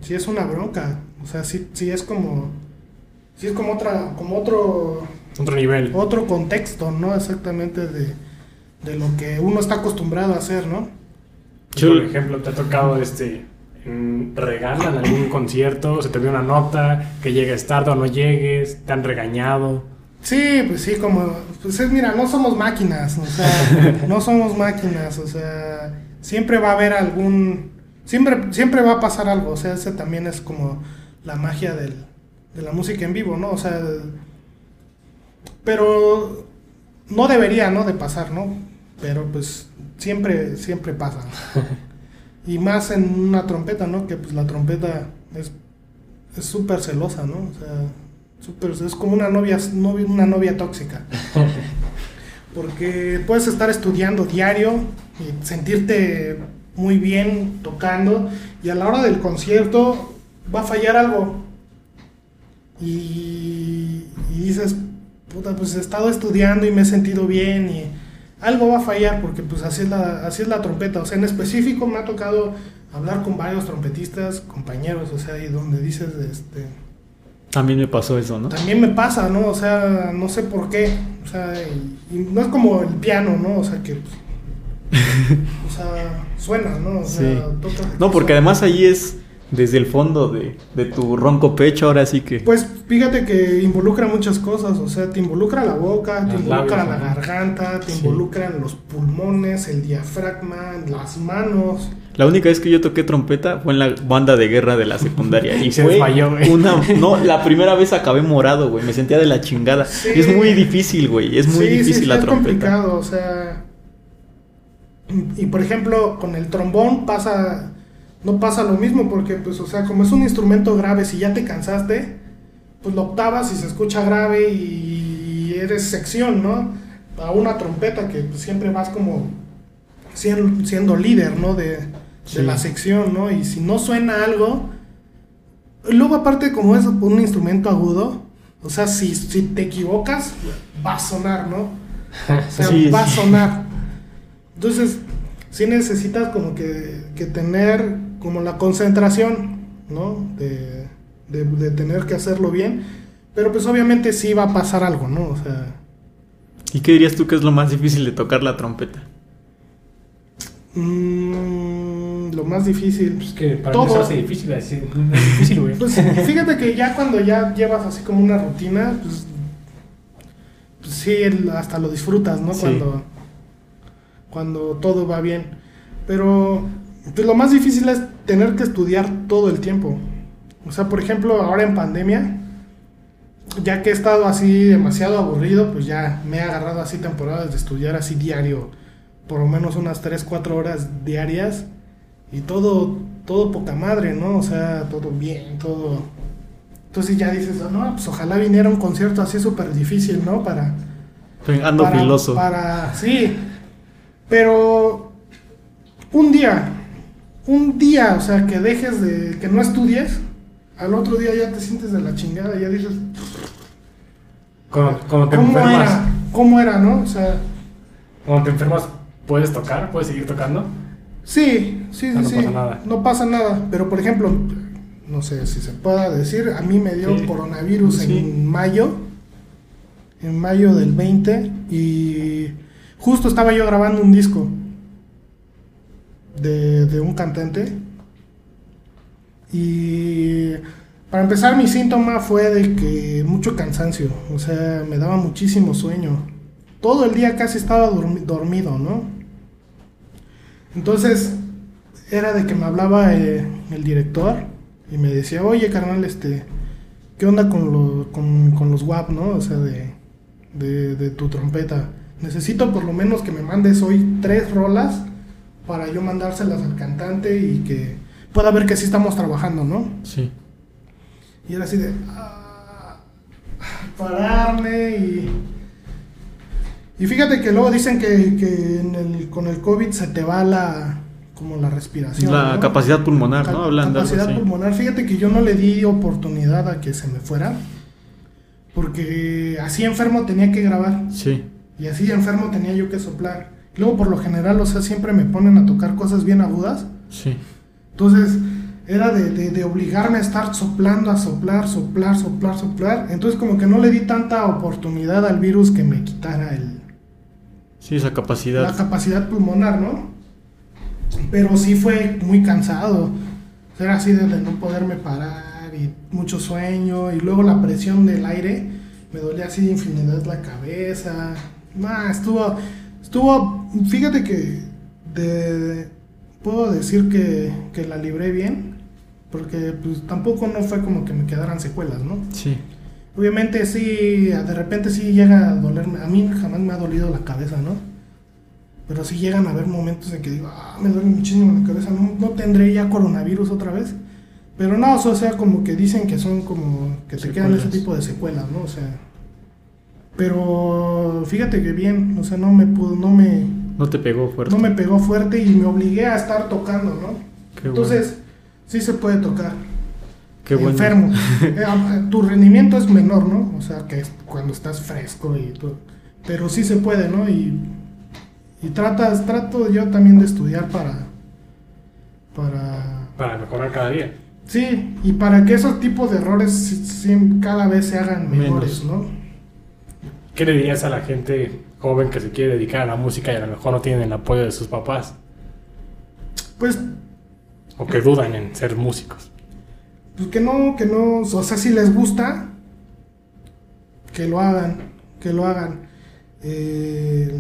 [SPEAKER 3] sí es una bronca. O sea, sí, sí es como... Sí es como otra, como otro
[SPEAKER 2] Otro nivel.
[SPEAKER 3] otro contexto, ¿no? Exactamente de, de lo que uno está acostumbrado a hacer, ¿no?
[SPEAKER 2] Por ejemplo, te ha tocado este regarla en algún concierto, se te dio una nota, que llegues tarde o no llegues, te han regañado.
[SPEAKER 3] Sí, pues sí, como, pues es, mira, no somos máquinas, o sea, no somos máquinas, o sea, siempre va a haber algún, siempre, siempre va a pasar algo, o sea, ese también es como la magia del, de la música en vivo, ¿no? O sea, pero no debería, ¿no? De pasar, ¿no? Pero pues siempre, siempre pasa. Y más en una trompeta, ¿no? Que pues la trompeta es es súper celosa, ¿no? O sea, súper, es como una novia- una novia tóxica. Porque puedes estar estudiando diario y sentirte muy bien tocando y a la hora del concierto va a fallar algo. Y, y dices, puta, pues he estado estudiando y me he sentido bien y algo va a fallar porque pues así es la, así es la trompeta. O sea, en específico me ha tocado hablar con varios trompetistas, compañeros, o sea, y donde dices, este,
[SPEAKER 1] También me pasó eso, ¿no?
[SPEAKER 3] también me pasa, ¿no? O sea, no sé por qué. O sea, y, y no es como el piano, ¿no? O sea, que. pues, o sea, suena, ¿no? O sea,
[SPEAKER 1] Sí.
[SPEAKER 3] toca-
[SPEAKER 1] No, porque además ahí es desde el fondo de, de tu ronco pecho, ahora sí que...
[SPEAKER 3] Pues fíjate que involucra muchas cosas, o sea, te involucra la boca, te involucra
[SPEAKER 2] labios,
[SPEAKER 3] la garganta, te
[SPEAKER 1] Sí.
[SPEAKER 3] involucran los pulmones, el diafragma, las manos.
[SPEAKER 1] La única vez que yo toqué trompeta fue en la banda de guerra de la secundaria. Y
[SPEAKER 2] Se
[SPEAKER 1] fue
[SPEAKER 2] desmayó, güey.
[SPEAKER 1] una... No, la primera vez acabé morado, güey. Me sentía de la chingada.
[SPEAKER 3] Sí.
[SPEAKER 1] Es muy difícil, güey. Es muy
[SPEAKER 3] Sí,
[SPEAKER 1] difícil
[SPEAKER 3] sí,
[SPEAKER 1] la
[SPEAKER 3] es
[SPEAKER 1] trompeta.
[SPEAKER 3] complicado, o sea. Y por ejemplo, con el trombón pasa. No pasa lo mismo, porque, pues, o sea, como es un instrumento grave, si ya te cansaste, pues lo octavas y se escucha grave y eres sección, ¿no? A una trompeta que pues, siempre vas como siendo, siendo líder, ¿no? De, de la sección, ¿no? Y si no suena algo. Luego, aparte, como es un instrumento agudo, o sea, si, si te equivocas, va a sonar, ¿no? O sea,
[SPEAKER 1] Sí,
[SPEAKER 3] va a sonar. Entonces, sí necesitas como que, que tener como la concentración, ¿no? De, de- de tener que hacerlo bien. Pero pues obviamente sí va a pasar algo, ¿no? O sea,
[SPEAKER 1] ¿Y qué dirías tú que es lo más difícil de tocar la trompeta?
[SPEAKER 3] mm, lo más difícil.
[SPEAKER 2] Pues que para
[SPEAKER 3] Todo.
[SPEAKER 2] mí se hace difícil, es difícil, güey.
[SPEAKER 3] Pues fíjate que ya cuando ya llevas así como una rutina, pues, pues sí, hasta lo disfrutas, ¿no?
[SPEAKER 1] Sí.
[SPEAKER 3] Cuando, cuando todo va bien. Pero pues, lo más difícil es tener que estudiar todo el tiempo. O sea, por ejemplo, ahora en pandemia, ya que he estado así demasiado aburrido, pues ya me he agarrado así temporadas de estudiar así diario, por lo menos unas 3, 4 horas diarias y todo, todo poca madre, ¿no? O sea, todo bien, todo... Entonces ya dices, no, pues ojalá viniera un concierto así súper difícil, ¿no? Para...
[SPEAKER 1] Ando
[SPEAKER 3] para,
[SPEAKER 1] filoso.
[SPEAKER 3] Para, sí, pero un día, un día, o sea, que dejes de, que no estudies, al otro día ya te sientes de la chingada, ya dices,
[SPEAKER 2] te
[SPEAKER 3] ¿cómo
[SPEAKER 2] enfermas,
[SPEAKER 3] era? ¿Cómo era, no? O sea,
[SPEAKER 2] cuando te enfermas, ¿puedes tocar? ¿Puedes seguir tocando?
[SPEAKER 3] sí, sí, sí,
[SPEAKER 2] Ah, no
[SPEAKER 3] sí,
[SPEAKER 2] pasa nada.
[SPEAKER 3] no pasa nada, pero por ejemplo, no sé si se pueda decir, a mí me dio
[SPEAKER 2] Sí.
[SPEAKER 3] coronavirus
[SPEAKER 1] Sí.
[SPEAKER 3] en mayo, en mayo del 20, y justo estaba yo grabando un disco de, de un cantante, y para empezar mi síntoma fue de que mucho cansancio, o sea, me daba muchísimo sueño. Todo el día casi estaba dormi- dormido, ¿no? Entonces, era de que me hablaba eh, el director y me decía, oye, carnal, este, ¿qué onda con, lo- con, con los WAP, no? O sea, de, de, de tu trompeta. Necesito por lo menos que me mandes hoy tres rolas para yo mandárselas al cantante y que pueda ver que sí estamos trabajando, ¿no?
[SPEAKER 1] Sí.
[SPEAKER 3] Y era así de. ah, pararme y. Y fíjate que luego dicen que, que en el- con el COVID se te va la. como la respiración.
[SPEAKER 1] La
[SPEAKER 3] ¿no?
[SPEAKER 1] capacidad pulmonar,
[SPEAKER 3] Ca-
[SPEAKER 1] ¿no? Hablando algo
[SPEAKER 3] capacidad pulmonar. Fíjate que yo no le di oportunidad a que se me fuera. Porque así enfermo tenía que grabar.
[SPEAKER 1] Sí.
[SPEAKER 3] Y así enfermo tenía yo que soplar. Luego, por lo general, o sea, siempre me ponen a tocar cosas bien agudas.
[SPEAKER 1] Sí.
[SPEAKER 3] Entonces, era de, de- de obligarme a estar soplando, a soplar, soplar, soplar, soplar. Entonces, como que no le di tanta oportunidad al virus que me quitara el,
[SPEAKER 1] Sí, esa
[SPEAKER 3] la
[SPEAKER 1] capacidad.
[SPEAKER 3] capacidad pulmonar, ¿no? Pero sí fue muy cansado. Era así de, de no poderme parar y mucho sueño. Y luego la presión del aire me dolía así de infinidad la cabeza. Nah, estuvo, estuvo, fíjate que de, puedo decir que, que la libré bien. Porque pues tampoco no fue como que me quedaran secuelas, ¿no?
[SPEAKER 1] Sí.
[SPEAKER 3] Obviamente sí, de repente sí llega a dolerme. A mí jamás me ha dolido la cabeza, ¿no? Pero sí llegan a haber momentos en que digo, ah, me duele muchísimo la cabeza, no, no tendré ya coronavirus otra vez. Pero no, o sea, como que dicen que son como que te quedan ese tipo de secuelas, ¿no? O sea. Pero fíjate que bien, o sea, no me pudo, no me,
[SPEAKER 1] No te pegó fuerte.
[SPEAKER 3] no me pegó fuerte y me obligué a estar tocando, ¿no?
[SPEAKER 1] Qué
[SPEAKER 3] Entonces, sí se puede tocar
[SPEAKER 1] Qué bueno.
[SPEAKER 3] enfermo. Eh, tu rendimiento es menor, ¿no? O sea, que es cuando estás fresco y todo. Pero sí se puede, ¿no? Y, y tratas, trato yo también de estudiar para, para,
[SPEAKER 2] Para mejorar cada día.
[SPEAKER 3] sí, y para que esos tipos de errores cada vez se hagan menores,
[SPEAKER 1] Menos.
[SPEAKER 3] ¿no?
[SPEAKER 2] ¿Qué le dirías a la gente joven que se quiere dedicar a la música y a lo mejor no tienen el apoyo de sus papás?
[SPEAKER 3] Pues,
[SPEAKER 2] O que dudan en ser músicos.
[SPEAKER 3] pues que no, que no, o sea, si les gusta, que lo hagan, que lo hagan. Eh,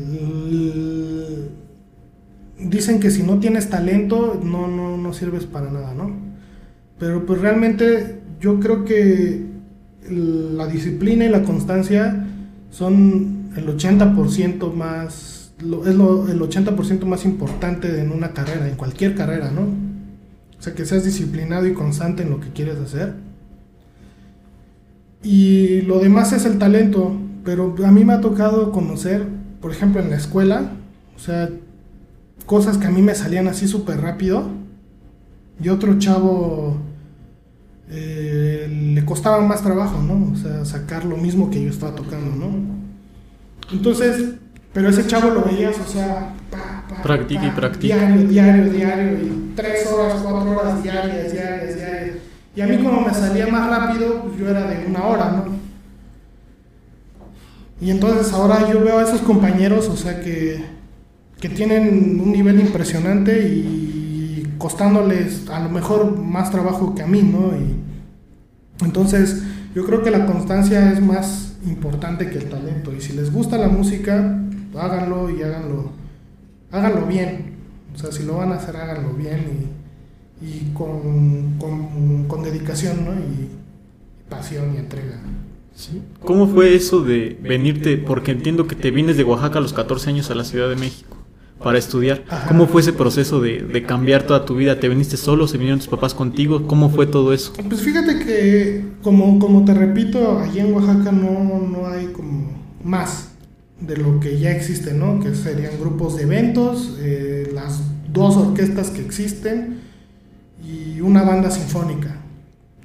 [SPEAKER 3] dicen que si no tienes talento, no, no, no sirves para nada, ¿no? Pero pues realmente yo creo que la disciplina y la constancia son el 80% más, es lo- el 80% más importante en una carrera, en cualquier carrera, ¿no? O sea, que seas disciplinado y constante en lo que quieres hacer. Y lo demás es el talento, pero a mí me ha tocado conocer, por ejemplo, en la escuela, o sea, cosas que a mí me salían así súper rápido y otro chavo eh, le costaba más trabajo, ¿no? O sea, sacar lo mismo que yo estaba tocando, ¿no? Entonces, pero ese chavo lo veías, o sea, pa, pa,
[SPEAKER 1] Practica y practica.
[SPEAKER 3] Diario, diario, diario, y tres horas, cuatro horas diarias, diarias, diarias. Y a mí como me salía más rápido, pues yo era de una hora, ¿no? Y entonces ahora yo veo a esos compañeros, o sea, que, que tienen un nivel impresionante y costándoles a lo mejor más trabajo que a mí, ¿no? Y entonces yo creo que la constancia es más importante que el talento. Y si les gusta la música, háganlo y háganlo, háganlo bien, O sea, si lo van a hacer, háganlo bien y, y con, con, con dedicación, ¿no? Y, pasión y entrega.
[SPEAKER 1] ¿Cómo fue eso de venirte? Porque entiendo que te vienes de Oaxaca a los 14 años a la Ciudad de México para estudiar.
[SPEAKER 3] Ajá.
[SPEAKER 1] ¿Cómo fue ese proceso de, de cambiar toda tu vida? ¿Te viniste solo? ¿Se vinieron tus papás contigo? ¿Cómo fue todo eso?
[SPEAKER 3] Pues fíjate que, como, como te repito, allí en Oaxaca no, no hay como más de lo que ya existe, ¿no? Que serían grupos de eventos, eh, las dos orquestas que existen y una banda sinfónica,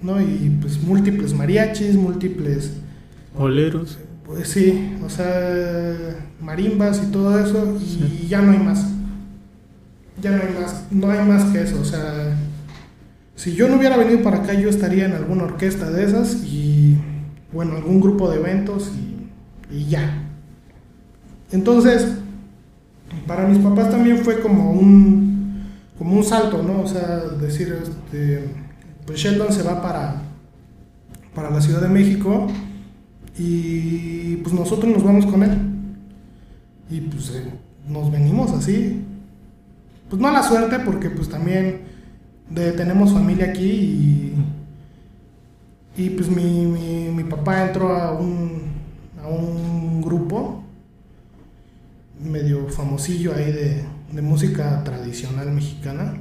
[SPEAKER 3] ¿no? Y pues múltiples mariachis, múltiples,
[SPEAKER 1] Oleros.
[SPEAKER 3] pues sí, o sea, marimbas y todo eso, y
[SPEAKER 1] Sí.
[SPEAKER 3] ya no hay más. Ya no hay más, no hay más que eso, o sea, si yo no hubiera venido para acá, yo estaría en alguna orquesta de esas y, bueno, algún grupo de eventos y, y ya. Entonces, para mis papás también fue como un, como un salto, ¿no? O sea, decir, este, pues Sheldon se va para, para la Ciudad de México y pues nosotros nos vamos con él. Y pues eh, nos venimos así. Pues no a la suerte porque pues también tenemos familia aquí y, y pues mi, mi, mi papá entró a un, a un grupo medio famosillo ahí de, de música tradicional mexicana.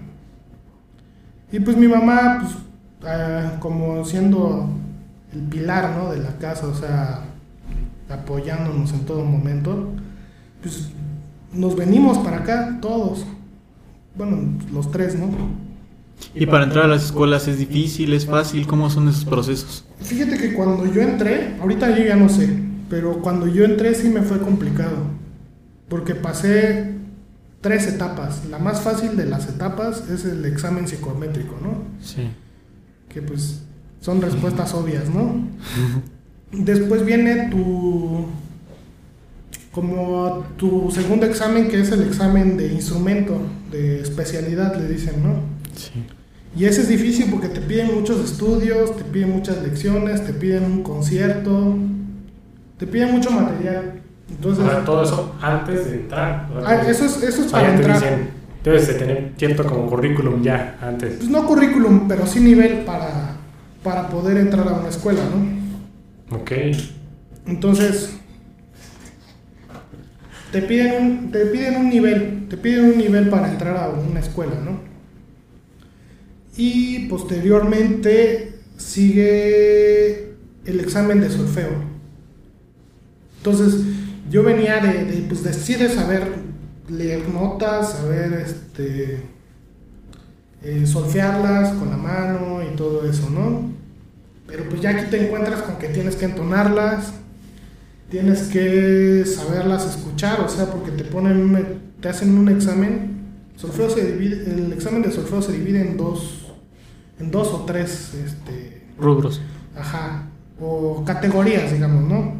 [SPEAKER 3] Y pues mi mamá, pues ah, como siendo el pilar ¿no? de la casa, o sea, apoyándonos en todo momento, pues nos venimos para acá todos. Bueno, los tres, ¿no?
[SPEAKER 1] ¿Y para entrar a las escuelas es difícil, es fácil? ¿Cómo son esos procesos?
[SPEAKER 3] Fíjate que cuando yo entré, ahorita yo ya no sé, pero cuando yo entré sí me fue complicado, porque pasé tres etapas. La más fácil de las etapas es el examen psicométrico, ¿no?
[SPEAKER 1] Sí.
[SPEAKER 3] Que pues son respuestas obvias, ¿no? Después viene tu como tu segundo examen que es el examen de instrumento, de especialidad le dicen, ¿no?
[SPEAKER 1] Sí.
[SPEAKER 3] Y ese es difícil porque te piden muchos estudios, te piden muchas lecciones, te piden un concierto, te piden mucho material. Entonces,
[SPEAKER 2] sea, todo eso antes de entrar. o sea,
[SPEAKER 3] ah, eso es, eso es para entrar.
[SPEAKER 2] dicen, debes de tener cierto como currículum ya antes.
[SPEAKER 3] Pues no currículum, pero sí nivel para, para poder entrar a una escuela, ¿no?
[SPEAKER 2] Ok.
[SPEAKER 3] Entonces, te piden un, te piden un nivel, te piden un nivel para entrar a una escuela, ¿no? Y posteriormente sigue el examen de solfeo. Entonces, yo venía de, pues, de saber leer notas, saber este, eh, solfearlas con la mano y todo eso, ¿no? Pero pues ya aquí te encuentras con que tienes que entonarlas, tienes que saberlas escuchar, o sea, porque te ponen te hacen un examen. Solfeo se divide, el examen de solfeo se divide en dos, en dos o tres, este,
[SPEAKER 1] Rubros.
[SPEAKER 3] ajá, o categorías, digamos, ¿no?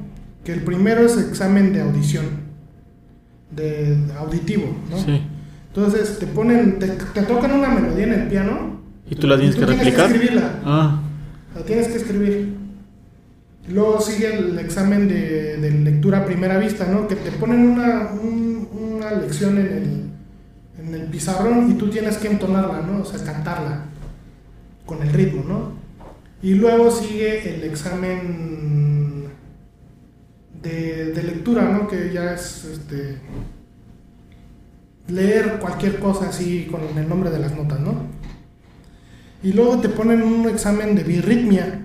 [SPEAKER 3] Que el primero es examen de audición, de auditivo, ¿no?
[SPEAKER 1] Sí.
[SPEAKER 3] Entonces te ponen, te, te tocan una melodía en el piano.
[SPEAKER 1] ¿Y tú la tienes
[SPEAKER 3] y
[SPEAKER 1] que
[SPEAKER 3] tú
[SPEAKER 1] replicar?
[SPEAKER 3] escribirla.
[SPEAKER 1] Ah,
[SPEAKER 3] La tienes que escribir. Luego sigue el examen de, de lectura a primera vista, ¿no? Que te ponen una, un- una lección en el, en el pizarrón y tú tienes que entonarla, ¿no? O sea, cantarla con el ritmo, ¿no? Y luego sigue el examen de, de lectura, ¿no? Que ya es este, leer cualquier cosa así con el nombre de las notas, ¿no? Y luego te ponen un examen de birritmia,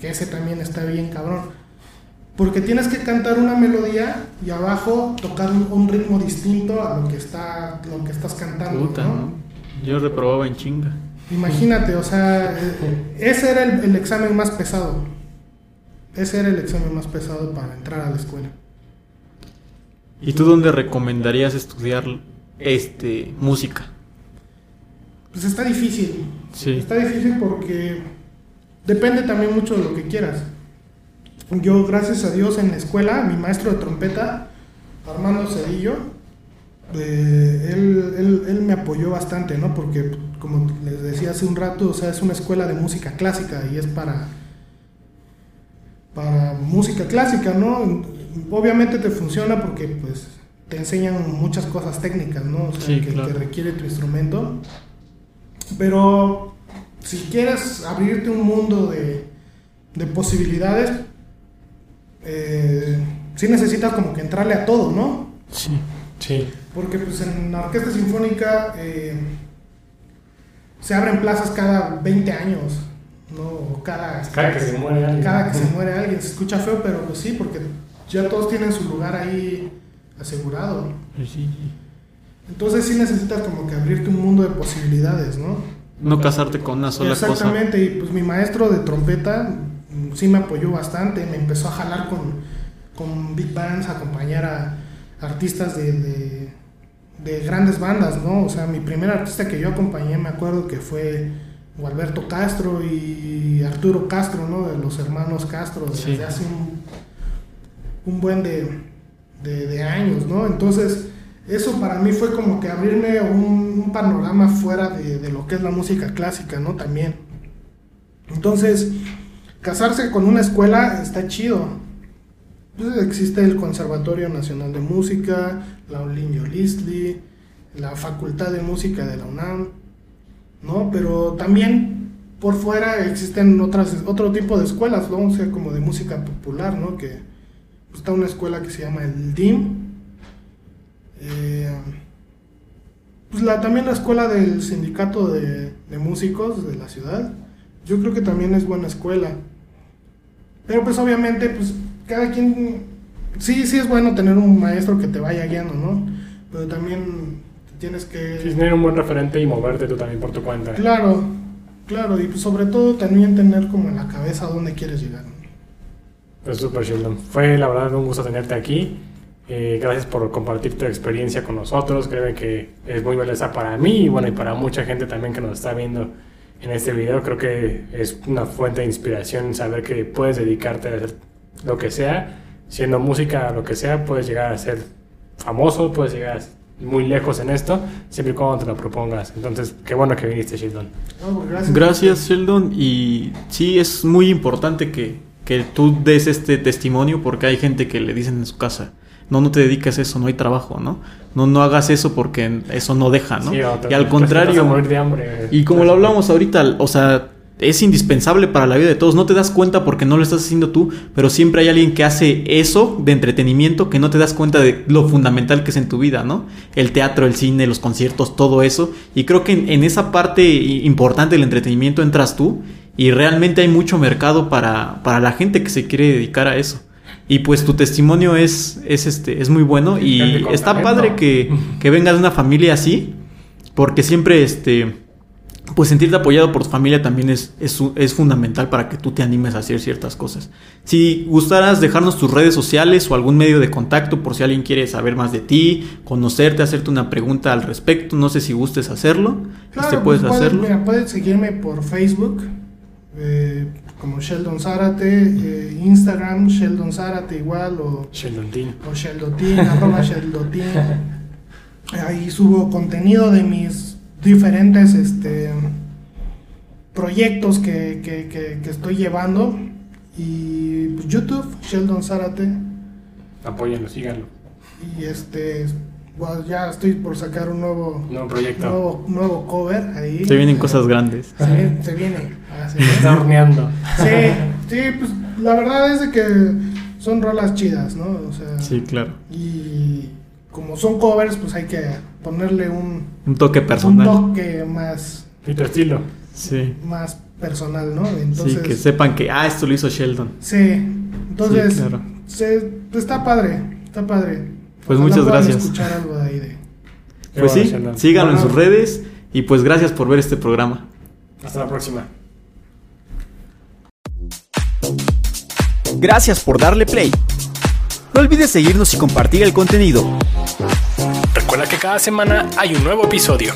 [SPEAKER 3] que ese también está bien cabrón. Porque tienes que cantar una melodía y abajo tocar un, ritmo distinto a lo que está lo que estás cantando,
[SPEAKER 1] puta,
[SPEAKER 3] ¿no?
[SPEAKER 1] ¿no? Yo reprobaba en chinga.
[SPEAKER 3] Imagínate, o sea, ese era el, el examen más pesado. Ese era el examen más pesado para entrar a la escuela.
[SPEAKER 1] ¿Y tú dónde recomendarías estudiar este música?
[SPEAKER 3] Pues está difícil.
[SPEAKER 1] Sí.
[SPEAKER 3] Está difícil porque depende también mucho de lo que quieras. Yo, gracias a Dios, en la escuela, mi maestro de trompeta, Armando Cedillo, eh, él, él- él me apoyó bastante, ¿no? Porque, como les decía hace un rato, o sea, es una escuela de música clásica y es para, para música clásica, ¿no? Obviamente te funciona porque, pues, te enseñan muchas cosas técnicas, ¿no? O sea,
[SPEAKER 1] Sí,
[SPEAKER 3] que,
[SPEAKER 1] claro.
[SPEAKER 3] que requiere tu instrumento. Pero si quieres abrirte un mundo de, de posibilidades, eh, sí necesitas como que entrarle a todo, ¿no?
[SPEAKER 1] Sí.
[SPEAKER 2] Sí.
[SPEAKER 3] Porque pues en la orquesta sinfónica eh, se abren plazas cada 20 años, ¿no? O cada,
[SPEAKER 2] Cada que se muere alguien.
[SPEAKER 3] cada que se muere alguien. Se escucha feo, pero pues sí, porque ya todos tienen su lugar ahí asegurado.
[SPEAKER 1] Sí.
[SPEAKER 3] Entonces sí necesitas como que abrirte un mundo de posibilidades, ¿no?
[SPEAKER 1] No casarte con una sola cosa.
[SPEAKER 3] Exactamente, y pues mi maestro de trompeta mm, sí me apoyó bastante, me empezó a jalar con, con big bands, a acompañar a artistas de, de, de grandes bandas, ¿no? O sea, mi primer artista que yo acompañé, me acuerdo que fue Gualberto Castro y Arturo Castro, ¿no? De los hermanos Castro, desde
[SPEAKER 1] Sí.
[SPEAKER 3] hace un, un buen de, de, de años, ¿no? Entonces, eso para mí fue como que abrirme un, panorama fuera de, lo que es la música clásica, ¿no? También. Entonces, casarse con una escuela está chido. Pues existe el Conservatorio Nacional de Música, la Olinio Listli, la Facultad de Música de la UNAM, ¿no? Pero también por fuera existen otras, otro tipo de escuelas, ¿no? O sea, como de música popular, ¿no? Que pues, está una escuela que se llama el DIM. Eh, pues la, también la escuela del sindicato de, de músicos de la ciudad. Yo creo que también es buena escuela. Pero pues obviamente, pues cada quien... Sí, sí es bueno tener un maestro que te vaya guiando, ¿no? Pero también tienes que...
[SPEAKER 2] Sí, tener un buen referente y moverte tú también por tu cuenta.
[SPEAKER 3] Claro, claro, y pues sobre todo también tener como en la cabeza a dónde quieres llegar.
[SPEAKER 2] Pues súper Sheldon. Fue la verdad un gusto tenerte aquí. Eh, gracias por compartir tu experiencia con nosotros. Creo que es muy valiosa para mí y bueno, y para mucha gente también que nos está viendo en este video. Creo que es una fuente de inspiración saber que puedes dedicarte a hacer lo que sea, siendo música, lo que sea, puedes llegar a ser famoso, puedes llegar a muy lejos en esto, siempre y cuando te lo propongas. Entonces, qué bueno que viniste, Sheldon.
[SPEAKER 3] No, pues, gracias.
[SPEAKER 1] Gracias, Sheldon. Y sí, es muy importante que, que tú des este testimonio porque hay gente que le dicen en su casa, no, no te dediques a eso, no hay trabajo, ¿no? No, no hagas eso porque eso no deja, ¿no?
[SPEAKER 2] Sí,
[SPEAKER 1] y al contrario,
[SPEAKER 2] morir de hambre.
[SPEAKER 1] y como lo hablamos ahorita, o sea, es indispensable para la vida de todos. No te das cuenta porque no lo estás haciendo tú, pero siempre hay alguien que hace eso de entretenimiento que no te das cuenta de lo fundamental que es en tu vida, ¿no? El teatro, el cine, los conciertos, todo eso. Y creo que en, en esa parte importante del entretenimiento entras tú y realmente hay mucho mercado para, para la gente que se quiere dedicar a eso. Y pues tu testimonio es, es, este, es muy bueno y está padre que, que vengas de una familia así, porque siempre este pues sentirte apoyado por tu familia también es, es, es fundamental para que tú te animes a hacer ciertas cosas. Si gustaras dejarnos tus redes sociales o algún medio de contacto por si alguien quiere saber más de ti, conocerte, hacerte una pregunta al respecto, no sé si gustes hacerlo,
[SPEAKER 3] Claro,
[SPEAKER 1] este, puedes hacerlo.
[SPEAKER 3] Mira, pueden seguirme por Facebook, eh, como Sheldon Zárate, eh, Instagram, Sheldon Zárate igual, o,
[SPEAKER 2] Sheldon Dean.
[SPEAKER 3] o Sheldotin, arroba Sheldotin. Ahí subo contenido de mis diferentes este, proyectos que, que- que- que estoy llevando. Y pues, YouTube, Sheldon Zárate.
[SPEAKER 2] Apóyenlo, síganlo.
[SPEAKER 3] Y este, bueno, ya estoy por sacar un nuevo,
[SPEAKER 2] Nuevo proyecto.
[SPEAKER 3] nuevo, nuevo cover ahí.
[SPEAKER 1] Te vienen cosas grandes.
[SPEAKER 3] Se viene. Se viene. Ah, se viene.
[SPEAKER 2] Está horneando.
[SPEAKER 3] Sí, sí, pues la verdad es de que son rolas chidas, ¿no? O sea,
[SPEAKER 1] Sí, claro.
[SPEAKER 3] y como son covers, pues hay que ponerle un,
[SPEAKER 1] Un toque
[SPEAKER 3] un
[SPEAKER 1] personal.
[SPEAKER 3] toque más,
[SPEAKER 2] Y tu estilo.
[SPEAKER 1] Sí.
[SPEAKER 3] más personal, ¿no?
[SPEAKER 1] Sí,
[SPEAKER 3] Entonces,
[SPEAKER 1] que sepan que, ah, esto lo hizo Sheldon.
[SPEAKER 3] sí, entonces,
[SPEAKER 1] Sí, claro.
[SPEAKER 3] se- está padre, está padre.
[SPEAKER 1] Pues
[SPEAKER 3] Ojalá
[SPEAKER 1] muchas gracias.
[SPEAKER 3] escuchar algo de ahí de...
[SPEAKER 2] Qué
[SPEAKER 1] Pues sí, síganlo en sus redes y pues gracias por ver este programa.
[SPEAKER 2] Hasta la próxima.
[SPEAKER 4] Gracias por darle play. No olvides seguirnos y compartir el contenido.
[SPEAKER 2] Recuerda que cada semana hay un nuevo episodio.